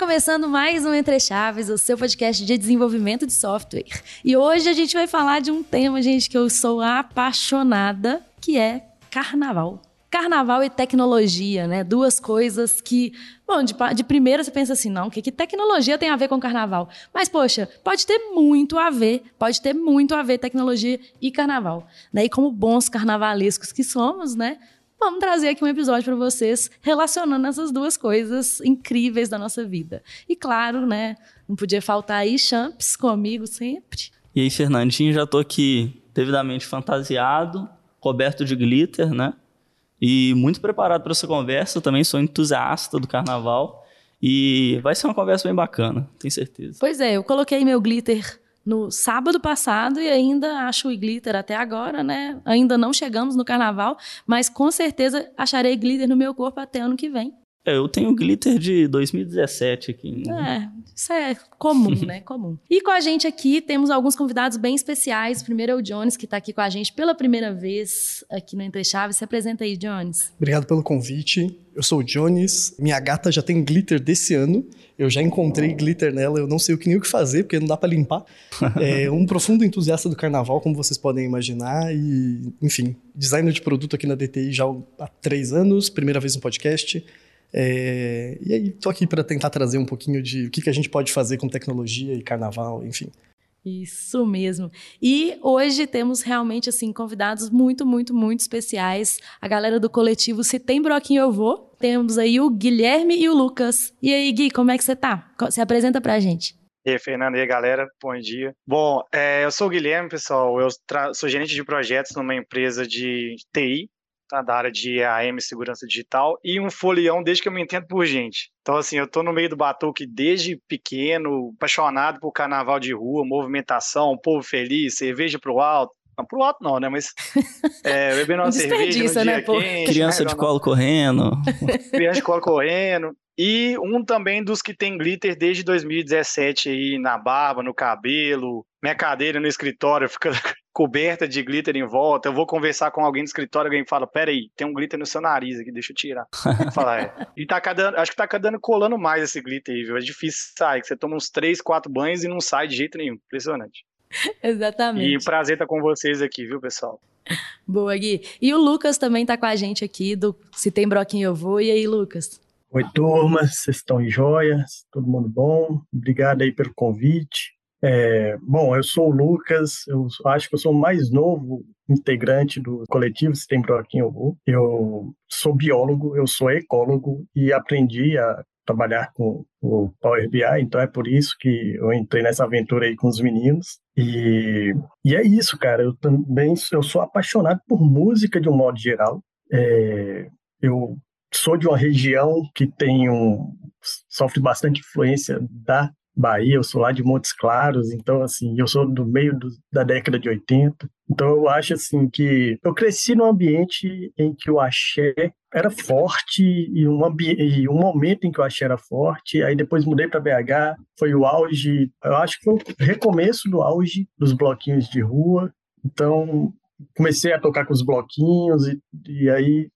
começando mais um Entre Chaves, o seu podcast de desenvolvimento de software. E hoje a gente vai falar de um tema, gente, que eu sou apaixonada, que é carnaval. Carnaval e tecnologia, né? Duas coisas que, bom, de, de primeira você pensa assim, não, o que, que tecnologia tem a ver com carnaval? Mas, poxa, pode ter muito a ver, pode ter muito a ver tecnologia e carnaval. Né? E como bons carnavalescos que somos, né? Vamos trazer aqui um episódio para vocês relacionando essas duas coisas incríveis da nossa vida. E claro, né, não podia faltar aí Champs comigo sempre. E aí, Fernandinho, já tô aqui devidamente fantasiado, coberto de glitter, né? E muito preparado para essa conversa, também sou entusiasta do carnaval. E vai ser uma conversa bem bacana, tenho certeza. Pois é, eu coloquei meu glitter no sábado passado e ainda acho glitter até agora, né? Ainda não chegamos no carnaval, mas com certeza acharei glitter no meu corpo até ano que vem. É, eu tenho glitter de 2017 aqui. Né? É, isso é comum, né? Comum. E com a gente aqui temos alguns convidados bem especiais. Primeiro é o Jones, que está aqui com a gente pela primeira vez aqui no Entre Chaves. Se apresenta aí, Jones. Obrigado pelo convite. Eu sou o Jones. Minha gata já tem glitter desse ano. Eu já encontrei glitter nela. Eu não sei o que nem o que fazer, porque não dá para limpar. É um profundo entusiasta do carnaval, como vocês podem imaginar. E, enfim, designer de produto aqui na DTI já há três anos. Primeira vez no podcast. É, e aí, tô aqui para tentar trazer um pouquinho de o que, que a gente pode fazer com tecnologia e carnaval, enfim. Isso mesmo. E hoje temos realmente assim convidados muito, muito, muito especiais. A galera do coletivo Se Tem Broquinho Eu Vou. Temos aí o Guilherme e o Lucas. E aí, Gui, como é que você tá? Se apresenta pra gente. E aí, Fernando, e aí, galera, bom dia. Bom, é, eu sou o Guilherme, pessoal, eu sou gerente de projetos numa empresa de TI, tá, da área de AM, segurança digital, e um folião desde que eu me entendo por gente. Então, assim, eu tô no meio do batuque desde pequeno, apaixonado por carnaval de rua, movimentação, povo feliz, cerveja pro alto. Não pro alto não, né? Mas é, bebendo uma cerveja no né, dia quente. Criança né? de colo correndo. Criança de colo correndo. E um também dos que tem glitter desde 2017 aí na barba, no cabelo, minha cadeira no escritório fica coberta de glitter em volta. Eu vou conversar com alguém no escritório, alguém fala: Peraí, tem um glitter no seu nariz aqui, deixa eu tirar. Falar, é. E tá cada, acho que tá cada ano colando mais esse glitter aí, viu? É difícil sair, que você toma uns 3, 4 banhos e não sai de jeito nenhum. Impressionante. Exatamente. E prazer estar com vocês aqui, viu, pessoal? Boa, Gui. E o Lucas também tá com a gente aqui, do Se Tem Broquinho Eu Vou. E aí, Lucas? Oi, turma, vocês estão em joias? Todo mundo bom? Obrigado aí pelo convite. É, bom, eu sou o Lucas, eu acho que eu sou o mais novo integrante do coletivo Sistema Broquinho Vou. Eu sou biólogo, eu sou ecólogo e aprendi a trabalhar com o Power BI, então é por isso que eu entrei nessa aventura aí com os meninos. E, e é isso, cara, eu também eu sou apaixonado por música de um modo geral. É, eu sou de uma região que tem um sofre bastante influência da Bahia, eu sou lá de Montes Claros, então assim, eu sou do meio do, da década de 80. Então eu acho assim que eu cresci num ambiente em que o axé era forte e um, e um momento em que o axé era forte, aí depois mudei para BH, foi o auge, eu acho que foi o recomeço do auge dos bloquinhos de rua. Então comecei a tocar com os bloquinhos e, e aí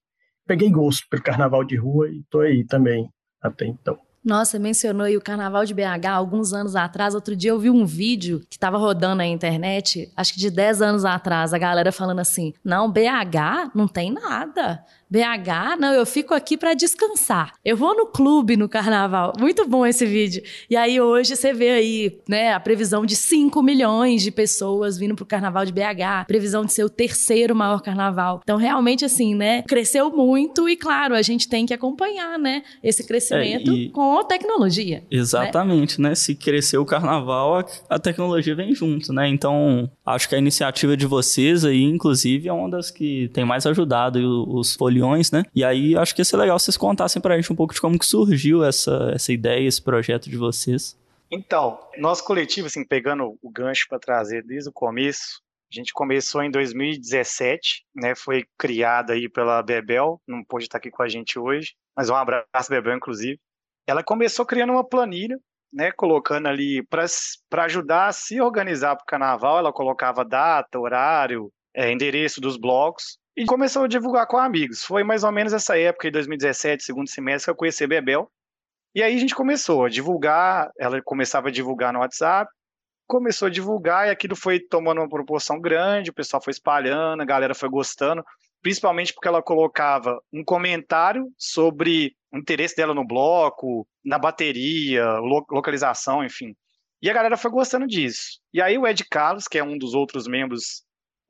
peguei gosto pelo carnaval de rua e tô aí também até então. Nossa, mencionou aí o Carnaval de BH alguns anos atrás. Outro dia eu vi um vídeo que estava rodando na internet, acho que de 10 anos atrás, a galera falando assim: não, BH não tem nada. BH, não, eu fico aqui para descansar. Eu vou no clube no carnaval. Muito bom esse vídeo. E aí hoje você vê aí, né, a previsão de 5 milhões de pessoas vindo pro carnaval de BH, previsão de ser o terceiro maior carnaval. Então realmente assim, né, cresceu muito e claro, a gente tem que acompanhar, né, esse crescimento é, e... com a tecnologia. Né? Exatamente, né? né? Se crescer o carnaval, a tecnologia vem junto, né? Então, acho que a iniciativa de vocês aí, inclusive, é uma das que tem mais ajudado os foliões, né? E aí acho que ia ser legal vocês contassem pra gente um pouco de como que surgiu essa, essa ideia, esse projeto de vocês. Então, nosso coletivo, assim, pegando o gancho para trazer desde o começo, a gente começou em 2017, né? Foi criada aí pela Bebel, não pôde estar aqui com a gente hoje, mas um abraço, Bebel, inclusive. Ela começou criando uma planilha, né? Colocando ali para ajudar a se organizar para o carnaval, ela colocava data, horário, é, endereço dos blocos e começou a divulgar com amigos. Foi mais ou menos essa época, em 2017, segundo semestre, que eu conheci Bebel. E aí a gente começou a divulgar, ela começava a divulgar no WhatsApp, começou a divulgar e aquilo foi tomando uma proporção grande, o pessoal foi espalhando, a galera foi gostando, principalmente porque ela colocava um comentário sobre o interesse dela no bloco, na bateria, lo localização, enfim. E a galera foi gostando disso. E aí o Ed Carlos, que é um dos outros membros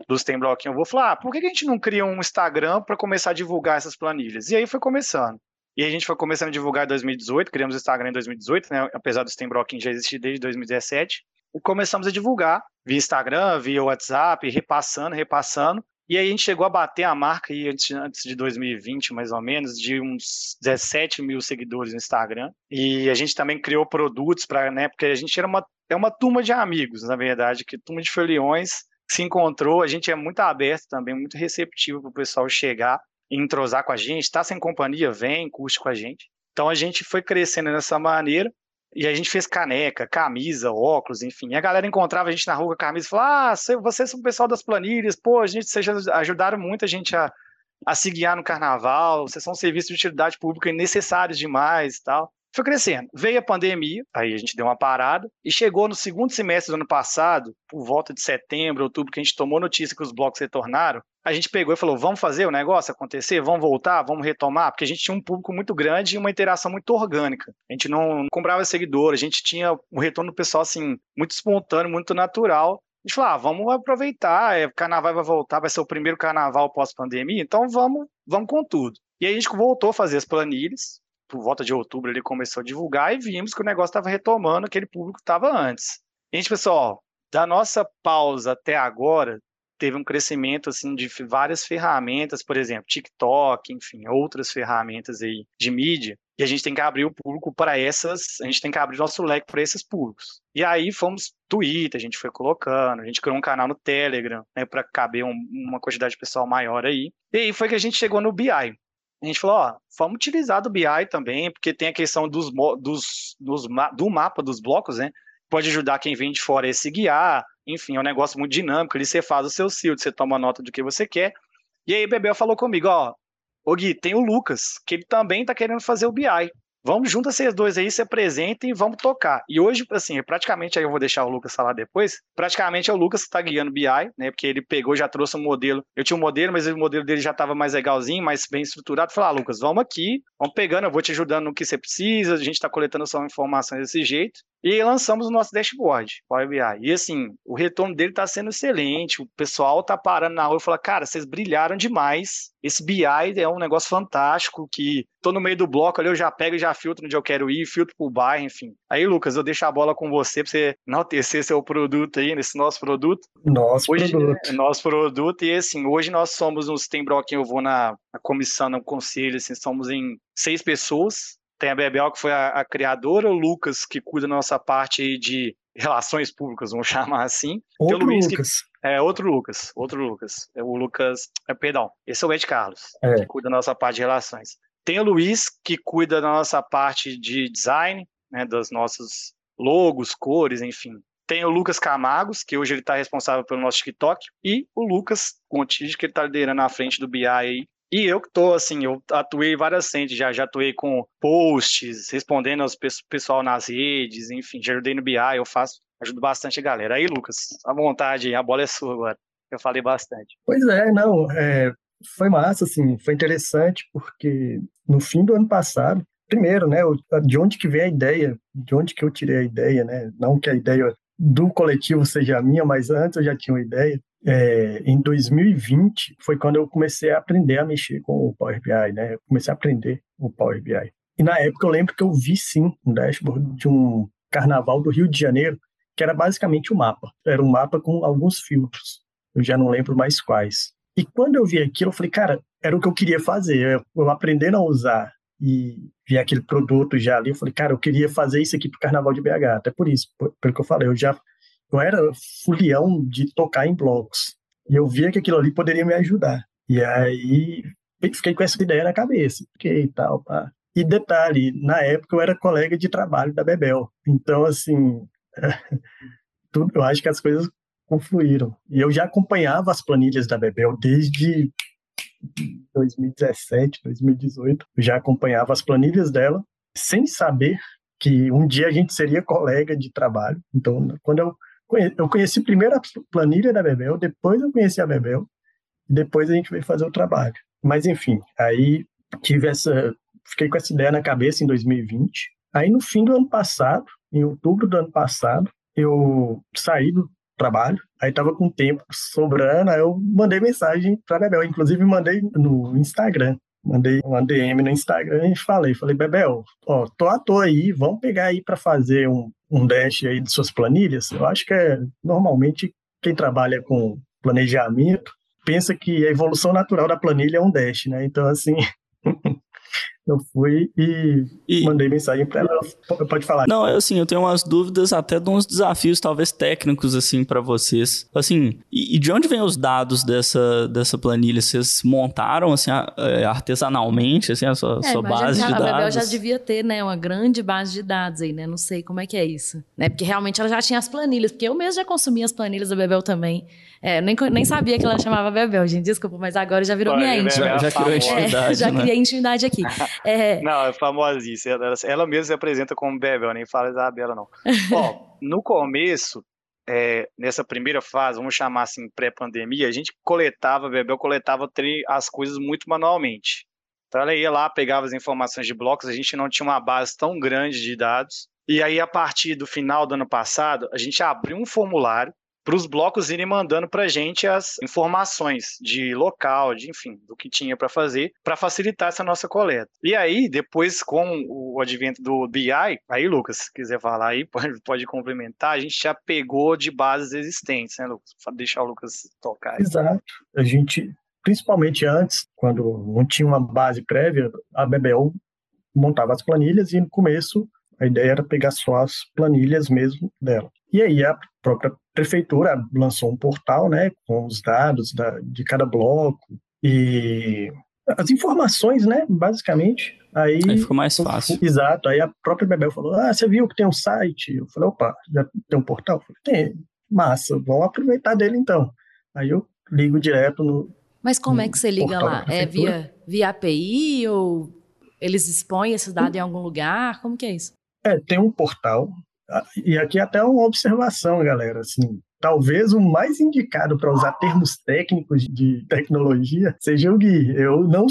dos Tem Bloquinho, eu vou falar, ah, por que a gente não cria um Instagram para começar a divulgar essas planilhas? E aí foi começando. E a gente foi começando a divulgar em 2018, criamos o Instagram em 2018, né? apesar do Tem Bloquinho já existir desde 2017 começamos a divulgar via Instagram, via WhatsApp, repassando, repassando. E aí a gente chegou a bater a marca aí antes, antes de 2020, mais ou menos, de uns 17 mil seguidores no Instagram. E a gente também criou produtos para, né? Porque a gente era uma, é uma turma de amigos, na verdade, que turma de foliões se encontrou. A gente é muito aberto também, muito receptivo para o pessoal chegar e entrosar com a gente. Está sem companhia, vem, curte com a gente. Então a gente foi crescendo dessa maneira. E a gente fez caneca, camisa, óculos, enfim. E a galera encontrava a gente na rua com a camisa e falava: Ah, vocês são o pessoal das planilhas, pô, a gente, vocês ajudaram muito a gente a, a se guiar no carnaval, vocês são serviços de utilidade pública necessários demais e tal. Foi crescendo. Veio a pandemia, aí a gente deu uma parada, e chegou no segundo semestre do ano passado, por volta de setembro, outubro, que a gente tomou notícia que os blocos retornaram, a gente pegou e falou: vamos fazer o negócio acontecer, vamos voltar, vamos retomar, porque a gente tinha um público muito grande e uma interação muito orgânica. A gente não comprava seguidor, a gente tinha um retorno do pessoal assim, muito espontâneo, muito natural. A gente falou: ah, vamos aproveitar, é, carnaval vai voltar, vai ser o primeiro carnaval pós-pandemia, então vamos, vamos com tudo. E aí a gente voltou a fazer as planilhas, por volta de outubro ele começou a divulgar e vimos que o negócio estava retomando aquele público que estava antes. Gente pensou, ó, da nossa pausa até agora, teve um crescimento assim de várias ferramentas, por exemplo, TikTok, enfim, outras ferramentas aí de mídia, e a gente tem que abrir o público para essas, a gente tem que abrir nosso leque para esses públicos. E aí fomos Twitter, a gente foi colocando, a gente criou um canal no Telegram, né, para caber um, uma quantidade de pessoal maior aí. E aí foi que a gente chegou no BI. A gente falou, ó, vamos utilizar do BI também, porque tem a questão dos, dos, dos do mapa dos blocos, né? Pode ajudar quem vem de fora a se guiar, enfim, é um negócio muito dinâmico. Ali você faz o seu field, você toma nota do que você quer. E aí, Bebel falou comigo: ó, ô Gui, tem o Lucas, que ele também tá querendo fazer o BI. Vamos juntar vocês dois aí, se apresentem e vamos tocar. E hoje, assim, praticamente, aí eu vou deixar o Lucas falar depois, praticamente é o Lucas que está guiando o BI, né, porque ele pegou, já trouxe um modelo, eu tinha um modelo, mas o modelo dele já estava mais legalzinho, mais bem estruturado, falou, ah, Lucas, vamos aqui, vamos pegando, eu vou te ajudando no que você precisa, a gente está coletando só informações desse jeito, e lançamos o nosso dashboard, Power BI. E assim, o retorno dele está sendo excelente. O pessoal está parando na rua e fala: cara, vocês brilharam demais. Esse BI é um negócio fantástico que tô no meio do bloco ali, eu já pego e já filtro onde eu quero ir, filtro pro bairro, enfim. Aí, Lucas, eu deixo a bola com você para você enaltecer seu produto aí, nesse nosso produto. Nosso hoje, produto. É, nosso produto. E assim, hoje nós somos uns tem bloquinho, eu vou na, na comissão, no conselho, assim, somos em seis pessoas tem a Bebel, que foi a, a, criadora, o Lucas, que cuida da nossa parte de relações públicas, vamos chamar assim. Outro o Luiz, Lucas. Que, é, outro Lucas, outro Lucas. É o Lucas, é, perdão, esse é o Ed Carlos, é. que cuida da nossa parte de relações. Tem o Luiz, que cuida da nossa parte de design, né, dos nossos logos, cores, enfim. Tem o Lucas Camagos, que hoje ele está responsável pelo nosso TikTok, e o Lucas Contige, que ele está liderando à frente do BI aí, e eu que tô, assim, eu atuei várias frentes, já, já atuei com posts, respondendo aos pessoal nas redes, enfim, já ajudei no BI, eu faço, ajudo bastante a galera. Aí, Lucas, à vontade, a bola é sua agora. Eu falei bastante. Pois é, não, é, foi massa, assim, foi interessante, porque no fim do ano passado, primeiro, né, de onde que veio a ideia, de onde que eu tirei a ideia, né, não que a ideia do coletivo seja minha, mas antes eu já tinha uma ideia, é, em 2020 foi quando eu comecei a aprender a mexer com o Power BI, né? Eu comecei a aprender o Power BI. E na época eu lembro que eu vi sim um dashboard de um carnaval do Rio de Janeiro, que era basicamente um mapa. Era um mapa com alguns filtros. Eu já não lembro mais quais. E quando eu vi aquilo, eu falei, cara, era o que eu queria fazer. Eu aprendendo a usar e vi aquele produto já ali, eu falei, cara, eu queria fazer isso aqui pro Carnaval de BH. Até por isso, pelo que eu falei, eu já eu era fulião de tocar em blocos. E eu via que aquilo ali poderia me ajudar. E aí fiquei com essa ideia na cabeça. Fiquei e tal, pá. E detalhe, na época eu era colega de trabalho da Bebel. Então, assim, tudo, eu acho que as coisas confluíram. E eu já acompanhava as planilhas da Bebel desde 2017, 2018. Eu já acompanhava as planilhas dela sem saber que um dia a gente seria colega de trabalho. Então, quando eu eu conheci primeiro a planilha da Bebel, depois eu conheci a Bebel, depois a gente veio fazer o trabalho. Mas enfim, aí tive essa, fiquei com essa ideia na cabeça em 2020. Aí no fim do ano passado, em outubro do ano passado, eu saí do trabalho, aí tava com tempo sobrando, aí eu mandei mensagem para Bebel, inclusive mandei no Instagram. Mandei uma DM no Instagram e falei, falei, Bebel, ó, tô à toa aí, vamos pegar aí para fazer um, um dash aí de suas planilhas. Eu acho que é normalmente quem trabalha com planejamento pensa que a evolução natural da planilha é um dash, né? Então assim, eu fui e, e... mandei mensagem para ela. Pode falar. Não, assim, eu tenho umas dúvidas até de uns desafios, talvez técnicos, assim, para vocês. Assim, e, e, de onde vêm os dados dessa, dessa planilha? Vocês montaram, assim, é, artesanalmente, assim, a sua, é, sua base de dados? A Bebel já devia ter, né, uma grande base de dados aí, né? Não sei como é que é isso. Né? Porque realmente ela já tinha as planilhas, porque eu mesmo já consumia as planilhas da Bebel também. É, nem, nem sabia que ela chamava Bebel, gente. Desculpa, mas agora já virou Pô, minha íntima. Já, já criou intimidade. É, já né? criei intimidade aqui. É... Não, é famosíssima. Ela, ela mesma se apresenta como Bebel, nem fala Isabela, não. Ó, no começo, é, nessa primeira fase, vamos chamar assim, pré-pandemia, a gente coletava, Bebel coletava as coisas muito manualmente. Então ela ia lá, pegava as informações de blocos, a gente não tinha uma base tão grande de dados. E aí, a partir do final do ano passado, a gente abriu um formulário para os blocos irem mandando para a gente as informações de local, de enfim, do que tinha para fazer, para facilitar essa nossa coleta. E aí, depois, com o advento do BI, aí, Lucas, se quiser falar aí, pode, pode complementar, a gente já pegou de bases existentes, né, Lucas? Deixar o Lucas tocar. Exato. A gente, principalmente antes, quando não tinha uma base prévia, a BBL montava as planilhas e no começo a ideia era pegar só as planilhas mesmo dela. E aí a própria prefeitura lançou um portal, né, com os dados da, de cada bloco e as informações, né, basicamente. Aí, aí ficou mais fácil. Exato. Aí a própria Bebel falou: Ah, você viu que tem um site? Eu falei: opa, já tem um portal? falei, tem. Massa, vamos aproveitar dele então. Aí eu ligo direto no. Mas como é que você liga lá? É via, via API ou eles expõem esses dados em algum lugar? Como que é isso? É, tem um portal ah, e aqui até uma observação, galera, assim, talvez o mais indicado para usar termos técnicos de tecnologia seja o Gui. Eu não,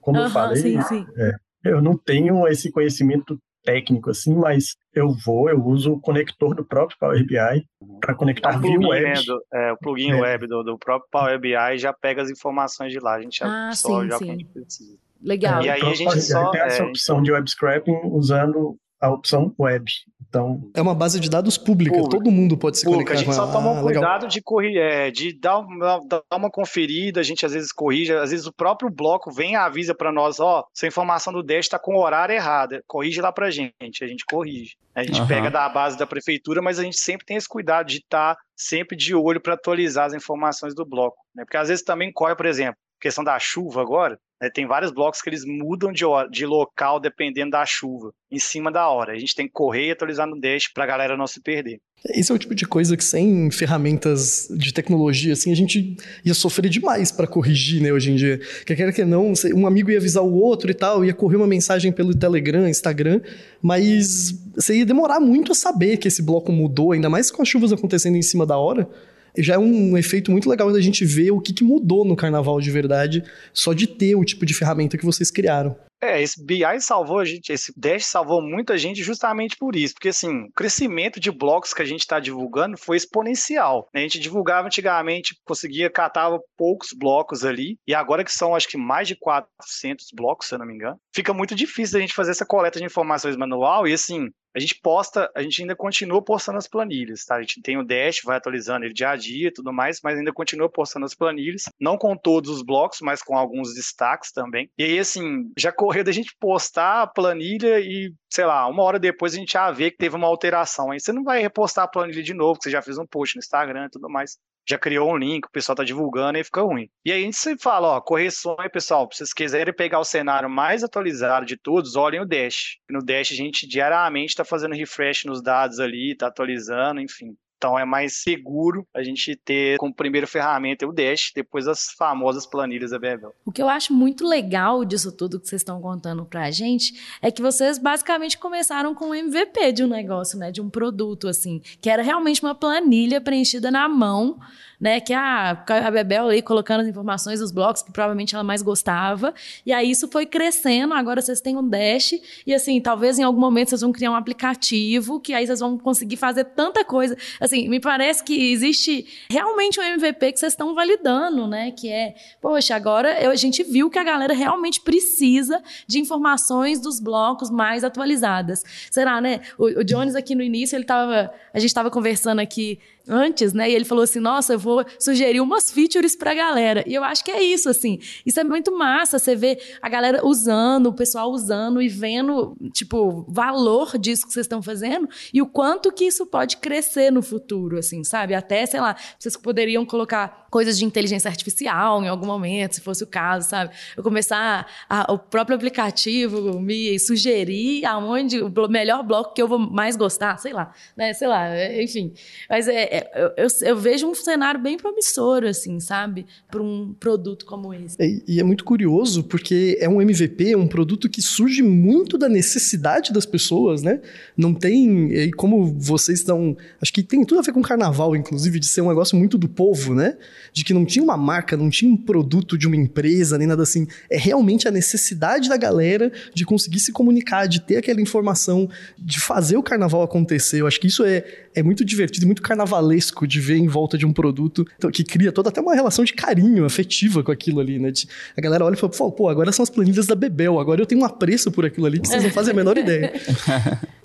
como eu falei, sim, sim. É, eu não tenho esse conhecimento técnico assim, mas eu vou, eu uso o conector do próprio Power BI para conectar é via web. Né, do, é, o plugin é. web do, do, próprio Power BI já pega as informações de lá, a gente ah, só sim, já sim. precisa. Legal. E aí a gente só tem essa é, opção de web scraping usando a opção web. Então, é uma base de dados pública, pública. todo mundo pode se pública. conectar A gente só toma um ah, cuidado de, correr, é, de dar uma, dar uma conferida, a gente às vezes corrige, às vezes o próprio bloco vem e avisa para nós, ó, essa informação do Dash está com o horário errado, corrige lá para gente, a gente corrige. A gente uhum. pega da base da prefeitura, mas a gente sempre tem esse cuidado de estar tá sempre de olho para atualizar as informações do bloco, né? Porque às vezes também corre, por exemplo, questão da chuva agora, tem vários blocos que eles mudam de, hora, de local dependendo da chuva, em cima da hora. A gente tem que correr e atualizar no Dash para a galera não se perder. Esse é o tipo de coisa que sem ferramentas de tecnologia, assim, a gente ia sofrer demais para corrigir, né, hoje em dia. Quer queira que não, um amigo ia avisar o outro e tal, ia correr uma mensagem pelo Telegram, Instagram, mas você ia demorar muito a saber que esse bloco mudou, ainda mais com as chuvas acontecendo em cima da hora já é um efeito muito legal da gente ver o que, que mudou no carnaval de verdade, só de ter o tipo de ferramenta que vocês criaram. É, esse BI salvou a gente, esse Dash salvou muita gente justamente por isso, porque assim, o crescimento de blocos que a gente está divulgando foi exponencial. Né? A gente divulgava antigamente, conseguia catava poucos blocos ali, e agora que são acho que mais de 400 blocos, se eu não me engano, fica muito difícil a gente fazer essa coleta de informações manual e assim, a gente posta, a gente ainda continua postando as planilhas, tá? A gente tem o Dash, vai atualizando ele dia a dia e tudo mais, mas ainda continua postando as planilhas, não com todos os blocos, mas com alguns destaques também. E aí, assim, já correu da gente postar a planilha e, sei lá, uma hora depois a gente já vê que teve uma alteração. Aí você não vai repostar a planilha de novo, que você já fez um post no Instagram e tudo mais já criou um link, o pessoal tá divulgando e fica ruim. E aí a gente fala, ó, correções, pessoal, se vocês quiserem pegar o cenário mais atualizado de todos, olhem o Dash. No Dash a gente diariamente está fazendo refresh nos dados ali, tá atualizando, enfim. Então é mais seguro a gente ter como primeira ferramenta o Dash, depois as famosas planilhas da Bebel. O que eu acho muito legal disso tudo que vocês estão contando pra gente é que vocês basicamente começaram com um MVP de um negócio, né, de um produto assim, que era realmente uma planilha preenchida na mão né? Que a, a Bebel ali colocando as informações dos blocos que provavelmente ela mais gostava. E aí isso foi crescendo. Agora vocês têm um Dash. E assim, talvez em algum momento vocês vão criar um aplicativo que aí vocês vão conseguir fazer tanta coisa. Assim, me parece que existe realmente um MVP que vocês estão validando, né? Que é, poxa, agora eu, a gente viu que a galera realmente precisa de informações dos blocos mais atualizadas. Será, né? O, o Jones aqui no início, ele tava. A gente estava conversando aqui antes, né? E ele falou assim: nossa, eu vou sugerir umas features pra galera. E eu acho que é isso, assim. Isso é muito massa. Você vê a galera usando, o pessoal usando e vendo, tipo, valor disso que vocês estão fazendo e o quanto que isso pode crescer no futuro, assim, sabe? Até, sei lá, vocês poderiam colocar coisas de inteligência artificial em algum momento, se fosse o caso, sabe? Eu começar a, o próprio aplicativo me sugerir aonde o melhor bloco que eu vou mais gostar, sei lá, né? Sei lá, é, enfim. Mas é, é eu, eu, vejo um cenário bem promissor, assim, sabe? Para um produto como esse. É, e é muito curioso, porque é um MVP, é um produto que surge muito da necessidade das pessoas, né? Não tem. E como vocês estão. Acho que tem tudo a ver com carnaval, inclusive, de ser um negócio muito do povo, né? de que não tinha uma marca, não tinha um produto de uma empresa, nem nada assim. É realmente a necessidade da galera de conseguir se comunicar, de ter aquela informação, de fazer o carnaval acontecer. Eu acho que isso é, é muito divertido, muito carnavalesco de ver em volta de um produto então, que cria toda até uma relação de carinho afetiva com aquilo ali, né? De, a galera olha e fala, pô, agora são as planilhas da Bebel, agora eu tenho um apreço por aquilo ali que vocês não fazem a menor ideia.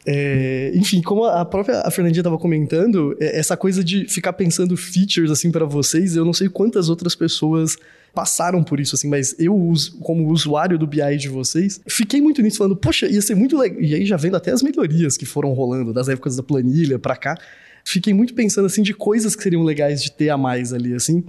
É, enfim, como a própria a Fernandinha estava comentando, é, essa coisa de ficar pensando features assim para vocês, eu não sei quantas outras pessoas passaram por isso, assim, mas eu, como usuário do BI de vocês, fiquei muito nisso, falando, poxa, ia ser muito legal. E aí já vendo até as melhorias que foram rolando, das épocas da planilha para cá, fiquei muito pensando, assim, de coisas que seriam legais de ter a mais ali, assim.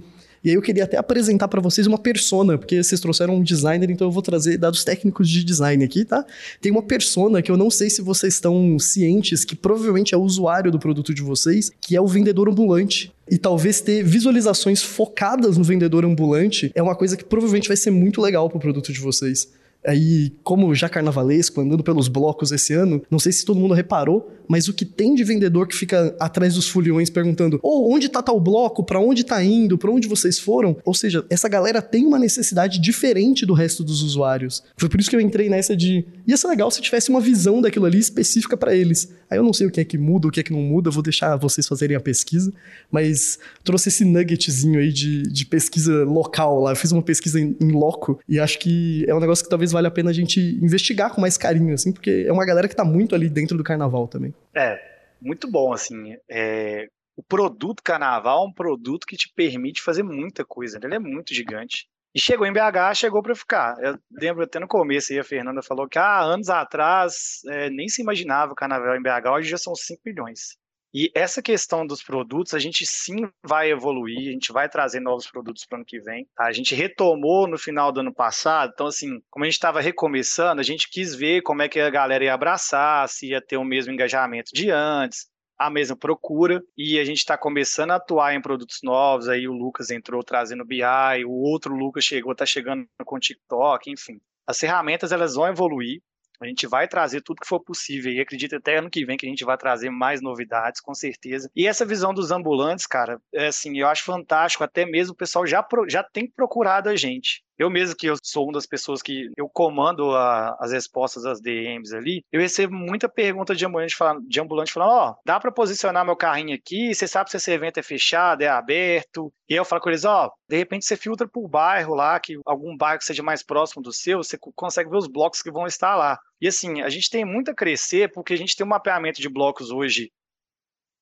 E aí eu queria até apresentar para vocês uma persona, porque vocês trouxeram um designer, então eu vou trazer dados técnicos de design aqui, tá? Tem uma persona que eu não sei se vocês estão cientes, que provavelmente é o usuário do produto de vocês, que é o vendedor ambulante. E talvez ter visualizações focadas no vendedor ambulante é uma coisa que provavelmente vai ser muito legal para o produto de vocês. Aí, como já carnavalesco, andando pelos blocos esse ano, não sei se todo mundo reparou, mas o que tem de vendedor que fica atrás dos foliões perguntando: "Oh, onde tá tal bloco? Para onde tá indo? Para onde vocês foram?" Ou seja, essa galera tem uma necessidade diferente do resto dos usuários. Foi por isso que eu entrei nessa de ia ser legal se tivesse uma visão daquilo ali específica para eles. Aí eu não sei o que é que muda, o que é que não muda, vou deixar vocês fazerem a pesquisa, mas trouxe esse nuggetzinho aí de, de pesquisa local lá. Eu fiz uma pesquisa em, em loco e acho que é um negócio que talvez vale a pena a gente investigar com mais carinho, assim, porque é uma galera que tá muito ali dentro do carnaval também. É, muito bom, assim. É, o produto carnaval é um produto que te permite fazer muita coisa, né? ele é muito gigante. E chegou em BH, chegou para ficar. Eu lembro até no começo aí a Fernanda falou que há ah, anos atrás é, nem se imaginava o carnaval em BH, hoje já são 5 milhões. E essa questão dos produtos, a gente sim vai evoluir, a gente vai trazer novos produtos para o ano que vem. Tá? A gente retomou no final do ano passado, então, assim, como a gente estava recomeçando, a gente quis ver como é que a galera ia abraçar, se ia ter o mesmo engajamento de antes, a mesma procura e a gente está começando a atuar em produtos novos. Aí o Lucas entrou trazendo BI, o outro Lucas chegou, está chegando com TikTok, enfim. As ferramentas elas vão evoluir. A gente vai trazer tudo que for possível e acredito até ano que vem que a gente vai trazer mais novidades, com certeza. E essa visão dos ambulantes, cara, é assim, eu acho fantástico, até mesmo o pessoal já, já tem procurado a gente. Eu mesmo que eu sou uma das pessoas que eu comando a, as respostas das DMs ali, eu recebo muita pergunta de ambulante falando, de ambulante falando, ó, oh, dá para posicionar meu carrinho aqui, você sabe se esse evento é fechado, é aberto? E aí eu falo com eles, ó, oh, de repente você filtra por bairro lá, que algum bairro que seja mais próximo do seu, você consegue ver os blocos que vão estar lá. E assim, a gente tem muito a crescer porque a gente tem um mapeamento de blocos hoje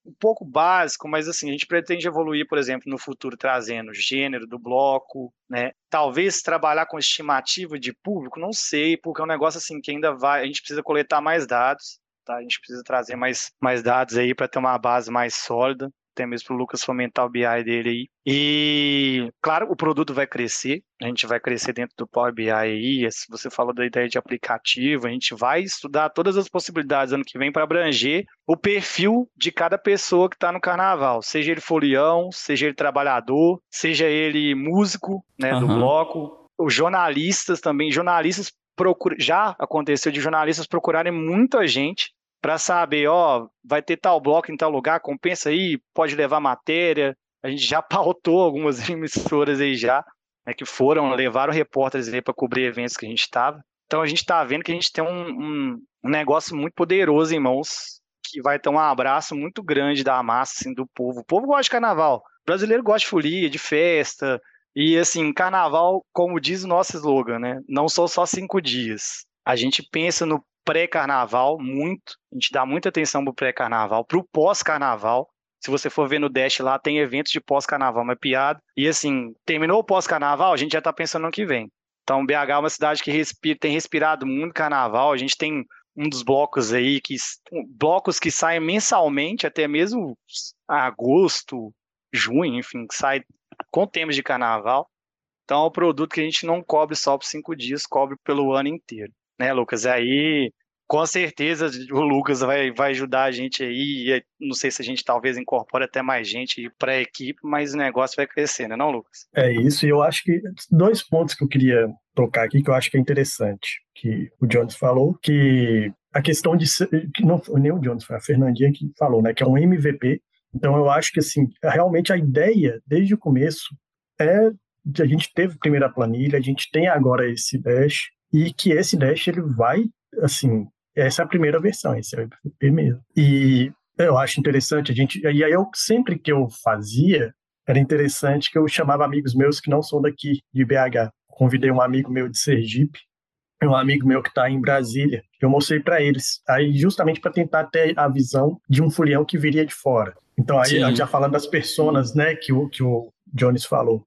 um pouco básico, mas assim, a gente pretende evoluir, por exemplo, no futuro trazendo gênero do bloco, né? Talvez trabalhar com estimativa de público, não sei, porque é um negócio assim que ainda vai, a gente precisa coletar mais dados, tá? A gente precisa trazer mais, mais dados aí para ter uma base mais sólida. Até mesmo para o Lucas fomentar o BI dele aí. E, claro, o produto vai crescer, a gente vai crescer dentro do Power BI aí. Se você falou da ideia de aplicativo, a gente vai estudar todas as possibilidades ano que vem para abranger o perfil de cada pessoa que está no carnaval, seja ele folião, seja ele trabalhador, seja ele músico né, uhum. do bloco, os jornalistas também, jornalistas procura, já aconteceu de jornalistas procurarem muita gente para saber, ó, vai ter tal bloco em tal lugar, compensa aí, pode levar matéria. A gente já pautou algumas emissoras aí já, né, que foram, levaram repórteres aí para cobrir eventos que a gente estava. Então a gente está vendo que a gente tem um, um, um, negócio muito poderoso em mãos, que vai ter um abraço muito grande da massa assim, do povo. O povo gosta de carnaval. O brasileiro gosta de folia, de festa, e assim, carnaval, como diz o nosso slogan, né? Não são só cinco dias. A gente pensa no pré-carnaval muito, a gente dá muita atenção pro pré-carnaval, pro pós-carnaval. Se você for ver no Dash lá, tem eventos de pós-carnaval mapeado. E assim, terminou o pós-carnaval, a gente já tá pensando no que vem. Então, BH é uma cidade que respira, tem respirado muito carnaval. A gente tem um dos blocos aí que blocos que saem mensalmente, até mesmo agosto, junho, enfim, que sai com temas de carnaval. Então é um produto que a gente não cobre só por cinco dias, cobre pelo ano inteiro, né, Lucas? Aí, com certeza, o Lucas vai, vai ajudar a gente aí. Não sei se a gente talvez incorpore até mais gente para a equipe, mas o negócio vai crescer, né, não, Lucas? É isso, e eu acho que dois pontos que eu queria tocar aqui que eu acho que é interessante, que o Jones falou, que a questão de que não nem o Jones, foi a Fernandinha que falou, né, que é um MVP então eu acho que assim, realmente a ideia desde o começo é a gente teve primeira planilha, a gente tem agora esse dash e que esse dash ele vai assim, essa é a primeira versão, esse é o MVP mesmo. E eu acho interessante a gente, e aí eu sempre que eu fazia, era interessante que eu chamava amigos meus que não são daqui de BH. Convidei um amigo meu de Sergipe, um amigo meu que está em Brasília, eu mostrei para eles, aí justamente para tentar ter a visão de um folião que viria de fora. Então, aí, Sim. já falando das personas, né, que o, que o Jones falou.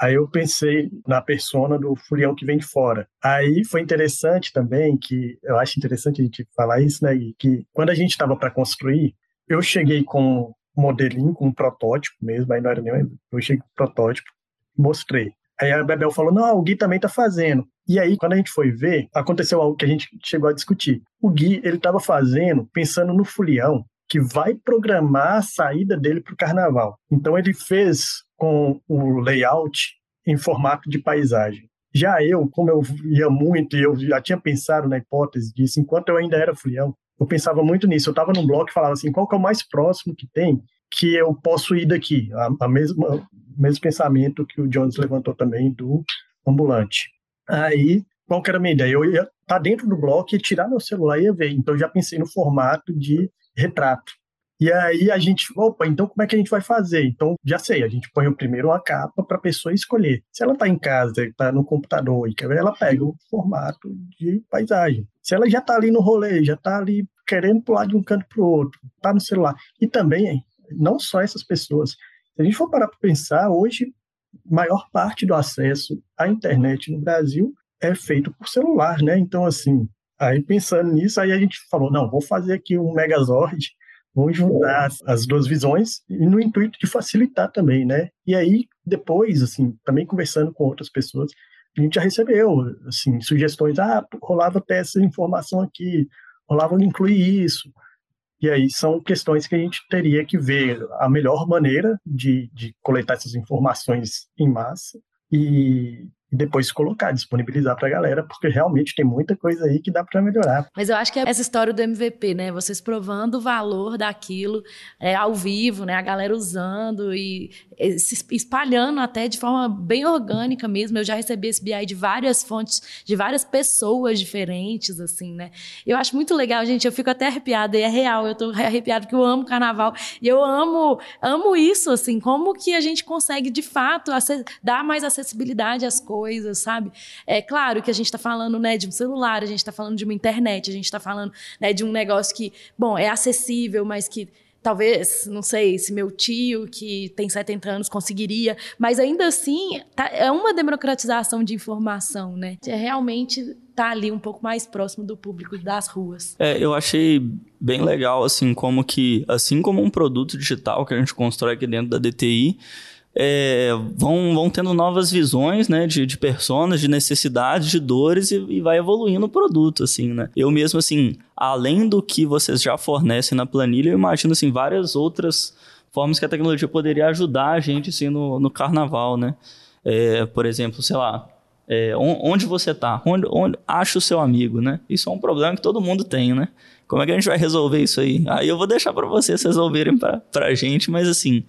Aí eu pensei na persona do furião que vem de fora. Aí foi interessante também, que eu acho interessante a gente falar isso, né, que quando a gente estava para construir, eu cheguei com um modelinho, com um protótipo mesmo, aí não era nem eu cheguei com um protótipo, mostrei. Aí a Bebel falou, não, o Gui também está fazendo. E aí, quando a gente foi ver, aconteceu algo que a gente chegou a discutir. O Gui, ele estava fazendo, pensando no fulião, que vai programar a saída dele para o carnaval. Então ele fez com o layout em formato de paisagem. Já eu, como eu ia muito e eu já tinha pensado na hipótese disso, enquanto eu ainda era folião, eu pensava muito nisso. Eu estava num bloco e falava assim, qual que é o mais próximo que tem que eu posso ir daqui? A, a mesma mesmo pensamento que o Jones levantou também do ambulante. Aí, qual que era a minha ideia? Eu ia estar tá dentro do bloco e tirar meu celular e ia ver. Então, eu já pensei no formato de retrato. E aí a gente, opa, então como é que a gente vai fazer? Então, já sei, a gente põe primeiro uma capa para a pessoa escolher. Se ela está em casa, está no computador e quer ver, ela pega o formato de paisagem. Se ela já está ali no rolê, já está ali querendo pular de um canto para o outro, está no celular. E também, não só essas pessoas. Se a gente for parar para pensar, hoje, maior parte do acesso à internet no Brasil é feito por celular, né? Então, assim, Aí pensando nisso, aí a gente falou, não, vou fazer aqui um Megazord, vamos juntar as, as duas visões e no intuito de facilitar também, né? E aí depois, assim, também conversando com outras pessoas, a gente já recebeu, assim, sugestões, ah, rolava até essa informação aqui, rolava incluir isso. E aí são questões que a gente teria que ver a melhor maneira de, de coletar essas informações em massa e e depois colocar, disponibilizar para a galera, porque realmente tem muita coisa aí que dá para melhorar. Mas eu acho que é essa história do MVP, né? Vocês provando o valor daquilo é, ao vivo, né? A galera usando e se espalhando até de forma bem orgânica mesmo. Eu já recebi esse BI de várias fontes, de várias pessoas diferentes, assim, né? Eu acho muito legal, gente. Eu fico até arrepiada e é real. Eu tô arrepiada porque eu amo carnaval e eu amo, amo isso, assim, como que a gente consegue de fato dar mais acessibilidade às coisas coisas, sabe? É claro que a gente está falando né, de um celular, a gente está falando de uma internet, a gente está falando né, de um negócio que, bom, é acessível, mas que talvez, não sei, se meu tio, que tem 70 anos, conseguiria, mas ainda assim, tá, é uma democratização de informação, né? É realmente tá ali um pouco mais próximo do público das ruas. É, eu achei bem legal, assim, como que, assim como um produto digital que a gente constrói aqui dentro da DTI, é, vão, vão tendo novas visões, né, de, de personas, de necessidades, de dores e, e, vai evoluindo o produto, assim, né. Eu mesmo, assim, além do que vocês já fornecem na planilha, eu imagino, assim, várias outras formas que a tecnologia poderia ajudar a gente, assim, no, no carnaval, né. É, por exemplo, sei lá, é, onde você está, onde, onde acha o seu amigo, né. Isso é um problema que todo mundo tem, né. Como é que a gente vai resolver isso aí? Aí eu vou deixar para vocês resolverem para a gente, mas assim,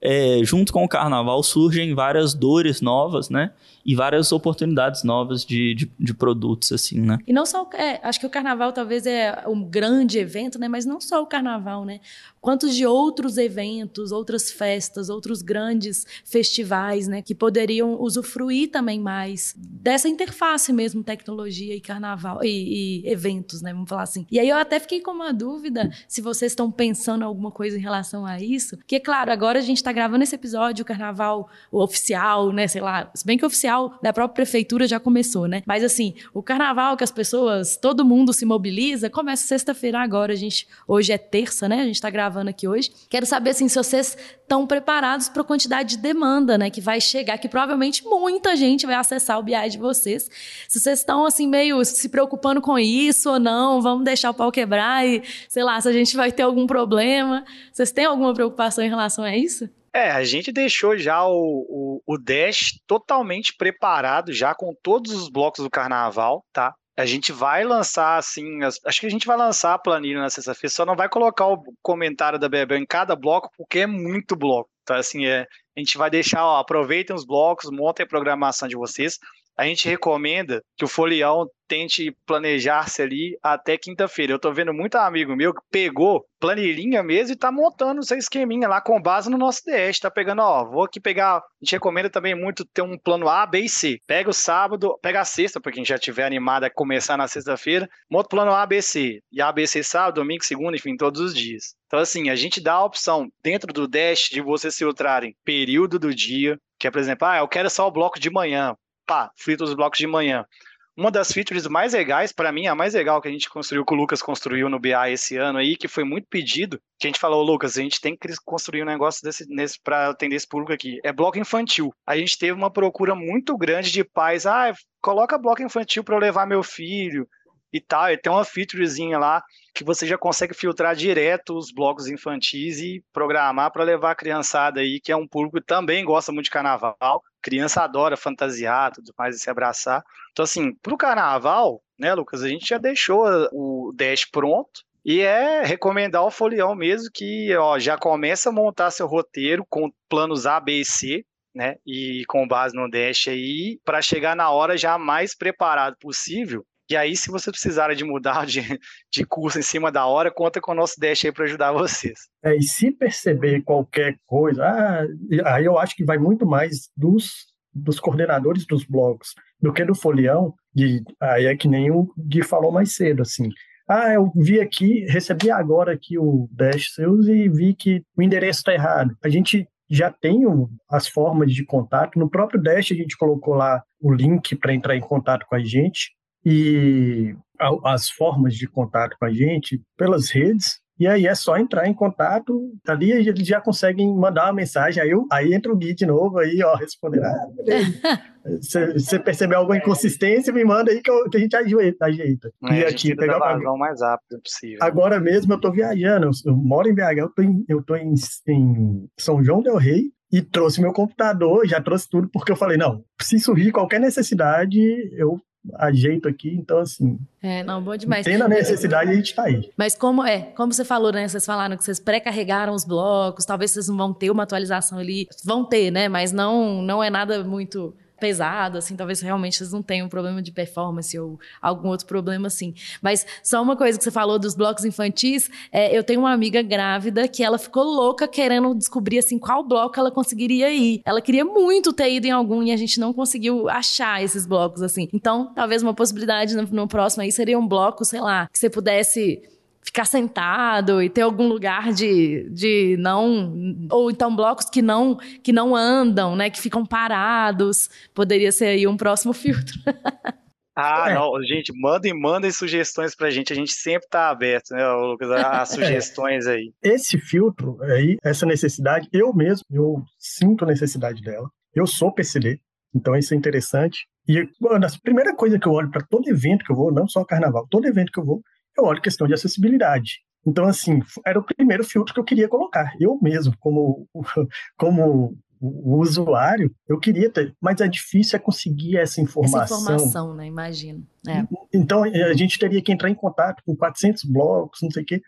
é, junto com o carnaval surgem várias dores novas, né? E várias oportunidades novas de, de, de produtos, assim, né? E não só, é, acho que o carnaval talvez é um grande evento, né? Mas não só o carnaval, né? Quantos de outros eventos, outras festas, outros grandes festivais, né? Que poderiam usufruir também mais dessa interface mesmo, tecnologia e carnaval e, e eventos, né? Vamos falar assim. E aí eu até fiquei com uma dúvida se vocês estão pensando alguma coisa em relação a isso. Porque, claro, agora a gente está gravando esse episódio, o carnaval o oficial, né? Sei lá, se bem que oficial da própria prefeitura já começou, né? Mas assim, o carnaval que as pessoas, todo mundo se mobiliza, começa sexta-feira agora. A gente, hoje é terça, né? A gente está gravando aqui hoje. Quero saber assim, se vocês estão preparados para a quantidade de demanda, né? Que vai chegar, que provavelmente muita gente vai acessar o BI de vocês. Se vocês estão assim, meio se preocupando com isso ou não, vamos deixar o pau quebrar e, sei lá, se a gente vai ter algum problema. Vocês têm alguma preocupação em relação a isso? É, a gente deixou já o, o, o Dash totalmente preparado, já com todos os blocos do carnaval, tá? A gente vai lançar, assim, acho que a gente vai lançar a planilha na sexta-feira, só não vai colocar o comentário da Bebel em cada bloco, porque é muito bloco, tá? Assim, é, a gente vai deixar, ó, aproveitem os blocos, montem a programação de vocês. A gente recomenda que o folião tente planejar-se ali até quinta-feira. Eu tô vendo muito amigo meu que pegou planilhinha mesmo e tá montando seu esqueminha lá com base no nosso DS. Tá pegando, ó, vou aqui pegar. A gente recomenda também muito ter um plano A, B e C. Pega o sábado, pega a sexta, para quem já tiver animado a começar na sexta-feira, monta o plano A, B, C. E A, B, C sábado, domingo, segunda, enfim, todos os dias. Então, assim, a gente dá a opção dentro do Dash de vocês filtrarem período do dia, que é, por exemplo, ah, eu quero só o bloco de manhã. Pá, filtra os blocos de manhã. Uma das features mais legais, para mim, a mais legal que a gente construiu, que o Lucas construiu no BI esse ano aí, que foi muito pedido, que a gente falou, Lucas, a gente tem que construir um negócio desse, para atender esse público aqui. É bloco infantil. A gente teve uma procura muito grande de pais, ah, coloca bloco infantil para eu levar meu filho e tal. E tem uma featurezinha lá que você já consegue filtrar direto os blocos infantis e programar para levar a criançada aí, que é um público que também gosta muito de carnaval. Criança adora fantasiar, tudo mais, e se abraçar. Então, assim, para o carnaval, né, Lucas, a gente já deixou o Dash pronto. E é recomendar o folião mesmo que ó, já começa a montar seu roteiro com planos A, B e C, né? E com base no Dash aí, para chegar na hora já mais preparado possível e aí, se você precisar de mudar de, de curso em cima da hora, conta com o nosso Dash aí para ajudar vocês. É, e se perceber qualquer coisa, ah, aí eu acho que vai muito mais dos, dos coordenadores dos blogs do que do folião. Aí é que nem o Gui falou mais cedo, assim. Ah, eu vi aqui, recebi agora aqui o Dash seus e vi que o endereço está errado. A gente já tem as formas de contato. No próprio Dash a gente colocou lá o link para entrar em contato com a gente e as formas de contato com a gente pelas redes. E aí é só entrar em contato, ali eles já conseguem mandar uma mensagem, aí, eu, aí entra o Gui de novo, aí ó, responder, ah, Se você perceber alguma inconsistência, me manda aí que, eu, que a gente ajeita. ajeita. É, e aqui, pegar o mais rápido possível. Agora mesmo eu tô viajando, eu, eu moro em BH, eu tô, em, eu tô em, em São João del Rei, e trouxe meu computador, já trouxe tudo, porque eu falei, não, se surgir qualquer necessidade, eu ajeito aqui, então assim. É, não, bom demais. Tendo a necessidade, a gente tá aí. Mas como é, como você falou, né? Vocês falaram que vocês pré-carregaram os blocos, talvez vocês não vão ter uma atualização ali. Vão ter, né? Mas não, não é nada muito pesado, assim, talvez realmente vocês não tenham um problema de performance ou algum outro problema assim. Mas só uma coisa que você falou dos blocos infantis, é, eu tenho uma amiga grávida que ela ficou louca querendo descobrir assim qual bloco ela conseguiria ir. Ela queria muito ter ido em algum e a gente não conseguiu achar esses blocos assim. Então, talvez uma possibilidade no, no próximo aí seria um bloco, sei lá, que você pudesse ficar sentado e ter algum lugar de, de não ou então blocos que não que não andam, né, que ficam parados, poderia ser aí um próximo filtro. Ah, é. não, gente, mandem, mandem sugestões pra gente. A gente sempre tá aberto, né, Lucas, as sugestões aí. Esse filtro aí, essa necessidade, eu mesmo, eu sinto a necessidade dela. Eu sou PCD, então isso é interessante. E a primeira coisa que eu olho para todo evento que eu vou, não só carnaval, todo evento que eu vou, eu olho questão de acessibilidade. Então, assim, era o primeiro filtro que eu queria colocar. Eu mesmo, como, como o usuário, eu queria ter, mas é difícil é conseguir essa informação. Essa informação, né? Imagino. É. Então, a gente teria que entrar em contato com 400 blocos, não sei o quê.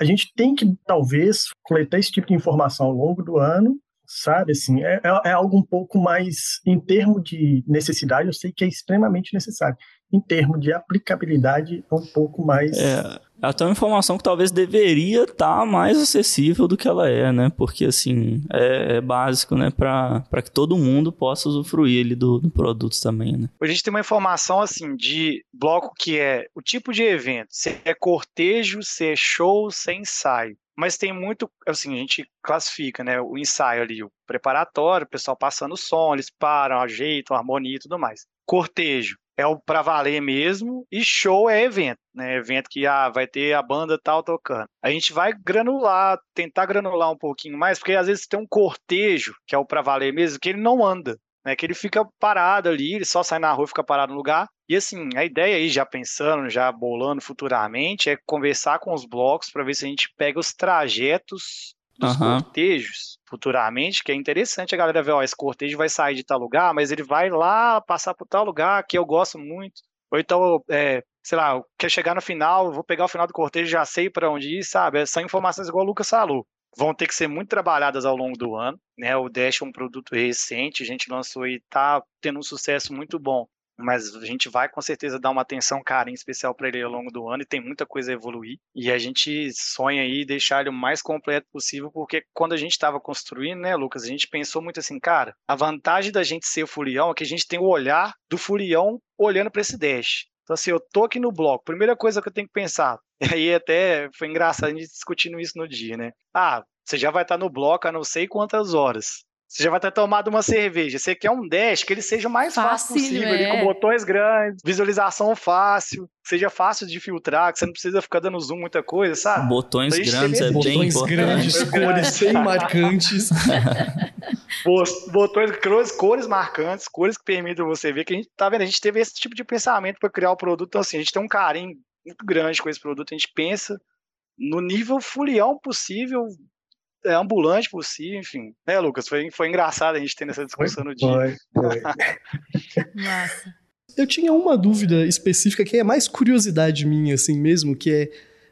A gente tem que, talvez, coletar esse tipo de informação ao longo do ano, sabe? Assim, é, é, é algo um pouco mais, em termos de necessidade, eu sei que é extremamente necessário. Em termos de aplicabilidade, é um pouco mais... É é até uma informação que talvez deveria estar tá mais acessível do que ela é, né? Porque, assim, é, é básico, né? Para que todo mundo possa usufruir ali do, do produto também, né? A gente tem uma informação, assim, de bloco que é o tipo de evento, se é cortejo, se é show, se é ensaio. Mas tem muito, assim, a gente classifica, né? O ensaio ali, o preparatório, o pessoal passando o som, eles param, ajeitam, harmonia e tudo mais. Cortejo, é o para valer mesmo e show é evento, né? Evento que ah, vai ter a banda tal tocando. A gente vai granular, tentar granular um pouquinho mais, porque às vezes tem um cortejo, que é o para valer mesmo, que ele não anda, né? Que ele fica parado ali, ele só sai na rua e fica parado no lugar. E assim, a ideia aí, já pensando, já bolando futuramente, é conversar com os blocos para ver se a gente pega os trajetos dos uhum. cortejos futuramente, que é interessante a galera ver, ó, esse cortejo vai sair de tal lugar, mas ele vai lá passar por tal lugar que eu gosto muito. Ou então, é, sei lá, quer chegar no final, vou pegar o final do cortejo, já sei para onde ir, sabe? São informações igual o Lucas falou. Vão ter que ser muito trabalhadas ao longo do ano, né? O Dash é um produto recente, a gente lançou e tá tendo um sucesso muito bom mas a gente vai com certeza dar uma atenção carinho especial para ele ao longo do ano e tem muita coisa a evoluir. E a gente sonha aí deixar ele o mais completo possível, porque quando a gente estava construindo, né, Lucas, a gente pensou muito assim, cara, a vantagem da gente ser o Furião é que a gente tem o olhar do Furião olhando para esse dash. Então, assim, eu tô aqui no bloco, primeira coisa que eu tenho que pensar, e aí até foi engraçado a gente discutindo isso no dia, né? Ah, você já vai estar no bloco há não sei quantas horas. Você já vai ter tomado uma cerveja. Você quer um dash que ele seja o mais fácil, fácil possível, é. ali, com botões grandes, visualização fácil, seja fácil de filtrar, que você não precisa ficar dando zoom muita coisa, sabe? Botões grandes é bem Botões grandes, cores bem marcantes. botões, cores, cores marcantes, cores que permitem você ver que a gente tá vendo, a gente teve esse tipo de pensamento para criar o produto, então assim, a gente tem um carinho muito grande com esse produto, a gente pensa no nível fulião possível, é, ambulante por si, enfim. Né, Lucas? Foi, foi engraçado a gente ter essa discussão foi, no dia. Foi, foi. Massa. Eu tinha uma dúvida específica que é mais curiosidade minha, assim mesmo, que é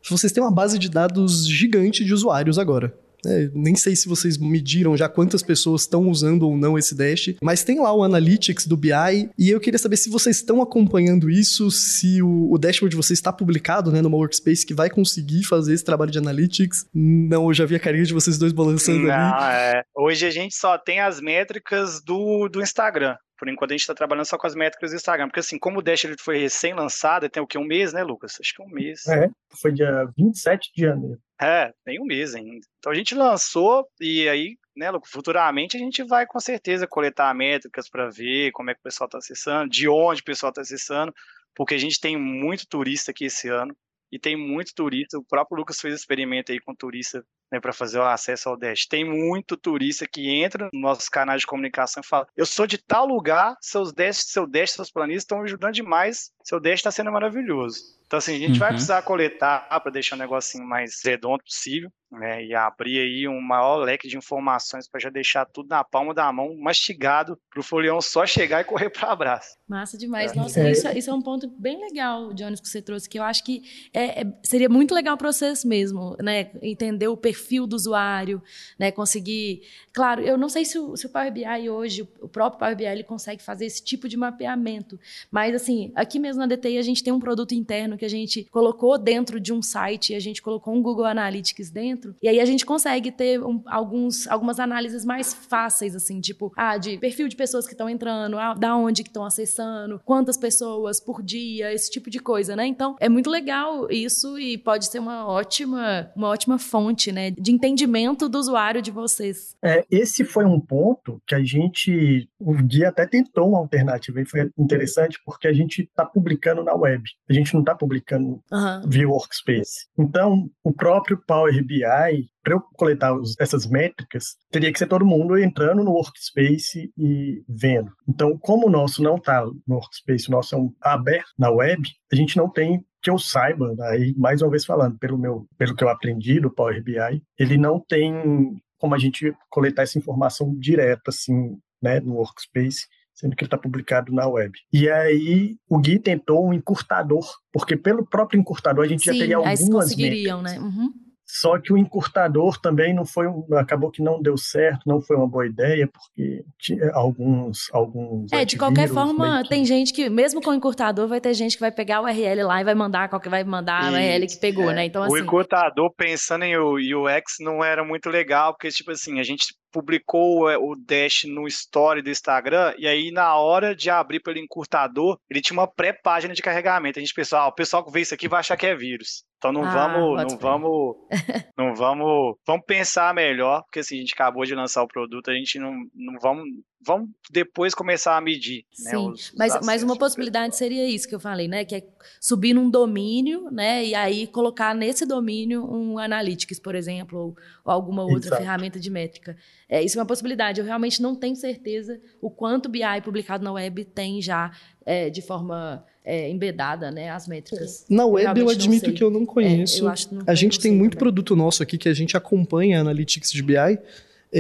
vocês têm uma base de dados gigante de usuários agora. É, nem sei se vocês mediram já quantas pessoas estão usando ou não esse Dash, mas tem lá o Analytics do BI e eu queria saber se vocês estão acompanhando isso, se o, o dashboard de vocês está publicado né, numa workspace que vai conseguir fazer esse trabalho de Analytics. Não, eu já vi a carinha de vocês dois balançando Não, ali. É. Hoje a gente só tem as métricas do, do Instagram. Por enquanto a gente está trabalhando só com as métricas do Instagram. Porque assim, como o Dash ele foi recém-lançado, tem o que? Um mês, né, Lucas? Acho que é um mês. É, foi dia 27 de janeiro. É, tem um mês ainda. Então a gente lançou e aí, né, Lucas, futuramente a gente vai com certeza coletar métricas para ver como é que o pessoal está acessando, de onde o pessoal está acessando, porque a gente tem muito turista aqui esse ano e tem muito turista. O próprio Lucas fez experimento aí com turista né, para fazer o acesso ao Dash. Tem muito turista que entra nos nossos canais de comunicação e fala: Eu sou de tal lugar, seus Dash, seu Dash, seus planistas estão ajudando demais, seu Dash está sendo maravilhoso. Então, assim, a gente uhum. vai precisar coletar para deixar o negocinho mais redondo possível, né? E abrir aí um maior leque de informações para já deixar tudo na palma da mão, mastigado, para o folião só chegar e correr para abraço. Massa demais. É. Nossa, isso, isso, é um ponto bem legal, Jones, que você trouxe, que eu acho que é, é, seria muito legal para vocês mesmo, né? Entender o perfil do usuário, né? Conseguir. Claro, eu não sei se o, se o Power BI hoje, o próprio Power BI, ele consegue fazer esse tipo de mapeamento, mas, assim, aqui mesmo na DTI a gente tem um produto interno que a gente colocou dentro de um site, a gente colocou um Google Analytics dentro, e aí a gente consegue ter um, alguns, algumas análises mais fáceis, assim, tipo, ah, de perfil de pessoas que estão entrando, ah, da onde que estão acessando, quantas pessoas por dia, esse tipo de coisa, né? Então, é muito legal isso e pode ser uma ótima, uma ótima fonte, né, né? De entendimento do usuário de vocês. É, esse foi um ponto que a gente, o guia até tentou uma alternativa e foi interessante porque a gente está publicando na web. A gente não está publicando uhum. via Workspace. Então, o próprio Power BI para eu coletar essas métricas, teria que ser todo mundo entrando no Workspace e vendo. Então, como o nosso não está no Workspace, o nosso é um, aberto na web, a gente não tem que eu saiba, aí mais uma vez falando, pelo meu, pelo que eu aprendi do Power BI, ele não tem como a gente coletar essa informação direta assim, né, no Workspace sendo que ele está publicado na web. E aí o Gui tentou um encurtador, porque pelo próprio encurtador a gente Sim, já teria algumas conseguiriam, métricas. né? Uhum. Só que o encurtador também não foi, acabou que não deu certo, não foi uma boa ideia, porque tinha alguns, alguns. É, de qualquer forma, que... tem gente que, mesmo com o encurtador, vai ter gente que vai pegar o URL lá e vai mandar qualquer vai mandar o URL que pegou, é. né? Então, o assim. O encurtador, pensando em UX, não era muito legal, porque, tipo assim, a gente publicou o Dash no story do Instagram, e aí na hora de abrir pelo encurtador, ele tinha uma pré-página de carregamento. A gente pensou, ah, o pessoal que vê isso aqui vai achar que é vírus. Então não ah, vamos, não vamos, não vamos, vamos pensar melhor, porque assim, a gente acabou de lançar o produto, a gente não, não vamos, vamos depois começar a medir. Né, Sim, os, os mas, mas uma possibilidade seria isso que eu falei, né? Que é subir num domínio, né? E aí colocar nesse domínio um Analytics, por exemplo, ou, ou alguma outra Exato. ferramenta de métrica. É, isso é uma possibilidade. Eu realmente não tenho certeza o quanto BI publicado na web tem já é, de forma é, embedada, né, as métricas. Na web eu, eu admito que eu não conheço. É, eu não a gente tem muito também. produto nosso aqui que a gente acompanha Analytics de BI, é,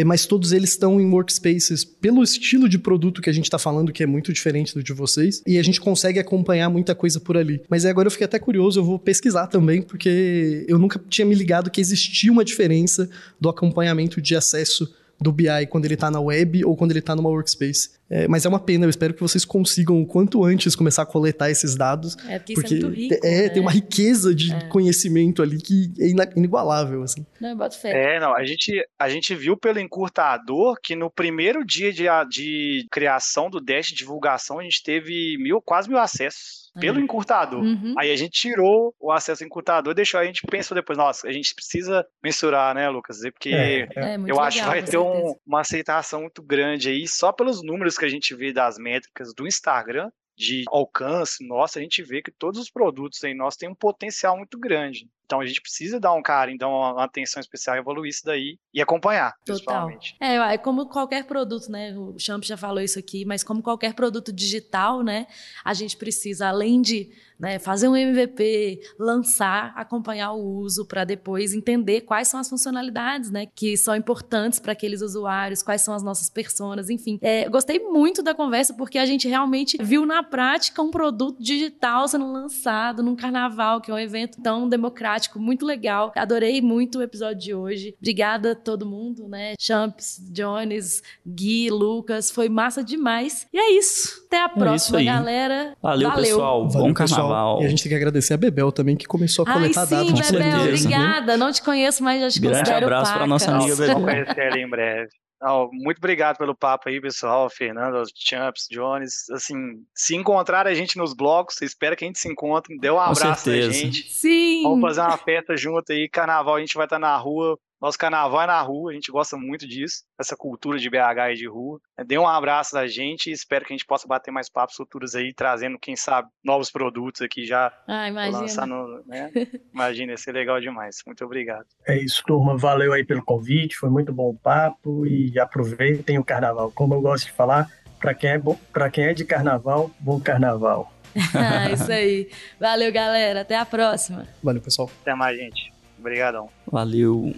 mas todos eles estão em workspaces pelo estilo de produto que a gente está falando, que é muito diferente do de vocês, e a gente consegue acompanhar muita coisa por ali. Mas agora eu fiquei até curioso, eu vou pesquisar também, porque eu nunca tinha me ligado que existia uma diferença do acompanhamento de acesso do BI quando ele está na web ou quando ele está numa workspace. É, mas é uma pena, eu espero que vocês consigam o quanto antes começar a coletar esses dados. É, porque, porque isso é muito rico. É, né? tem uma riqueza de é. conhecimento ali que é inigualável, assim. Não, eu boto fé. É, não, a gente, a gente viu pelo encurtador que no primeiro dia de, de criação do Dash, divulgação, a gente teve mil, quase mil acessos pelo encurtador. Uhum. Aí a gente tirou o acesso ao encurtador e deixou, a gente pensou depois, nossa, a gente precisa mensurar, né, Lucas? Porque é, é. eu acho que vai ter um, uma aceitação muito grande aí, só pelos números que a gente vê das métricas do Instagram, de alcance nossa, a gente vê que todos os produtos aí nossos têm um potencial muito grande. Então a gente precisa dar um carinho, dar uma atenção especial, evoluir isso daí e acompanhar, Total. É, é como qualquer produto, né? O Champ já falou isso aqui, mas como qualquer produto digital, né? A gente precisa, além de né, fazer um MVP, lançar, acompanhar o uso para depois entender quais são as funcionalidades, né? Que são importantes para aqueles usuários, quais são as nossas personas, enfim. É, gostei muito da conversa porque a gente realmente viu na prática um produto digital sendo lançado num carnaval, que é um evento tão democrático muito legal. Adorei muito o episódio de hoje. Obrigada a todo mundo, né? Champs, Jones, Gui, Lucas. Foi massa demais. E é isso. Até a é próxima, galera. Valeu, Valeu. pessoal. Valeu, Bom carnaval. Pessoal. E a gente tem que agradecer a Bebel também, que começou a coletar Ai, sim, dados. Sim, Bebel, obrigada. Não te conheço, mas já te Grande considero abraço para nossa amiga Bebel. Vamos conhecer ela em breve. Oh, muito obrigado pelo papo aí, pessoal. Fernando, Champs, Jones. Assim, se encontrar a gente nos blocos, espero que a gente se encontre. Dê um abraço na gente. Sim. Vamos fazer uma festa junto aí. Carnaval, a gente vai estar na rua nosso carnaval é na rua, a gente gosta muito disso, essa cultura de BH e de rua. Dê um abraço da gente e espero que a gente possa bater mais papos futuros aí, trazendo, quem sabe, novos produtos aqui já. Ah, imagina. No, né? Imagina, ia ser legal demais. Muito obrigado. É isso, turma. Valeu aí pelo convite, foi muito bom o papo e aproveitem o carnaval. Como eu gosto de falar, para quem, é bom, quem é de carnaval, bom carnaval. ah, isso aí. Valeu, galera. Até a próxima. Valeu, pessoal. Até mais, gente. Obrigadão. Valeu.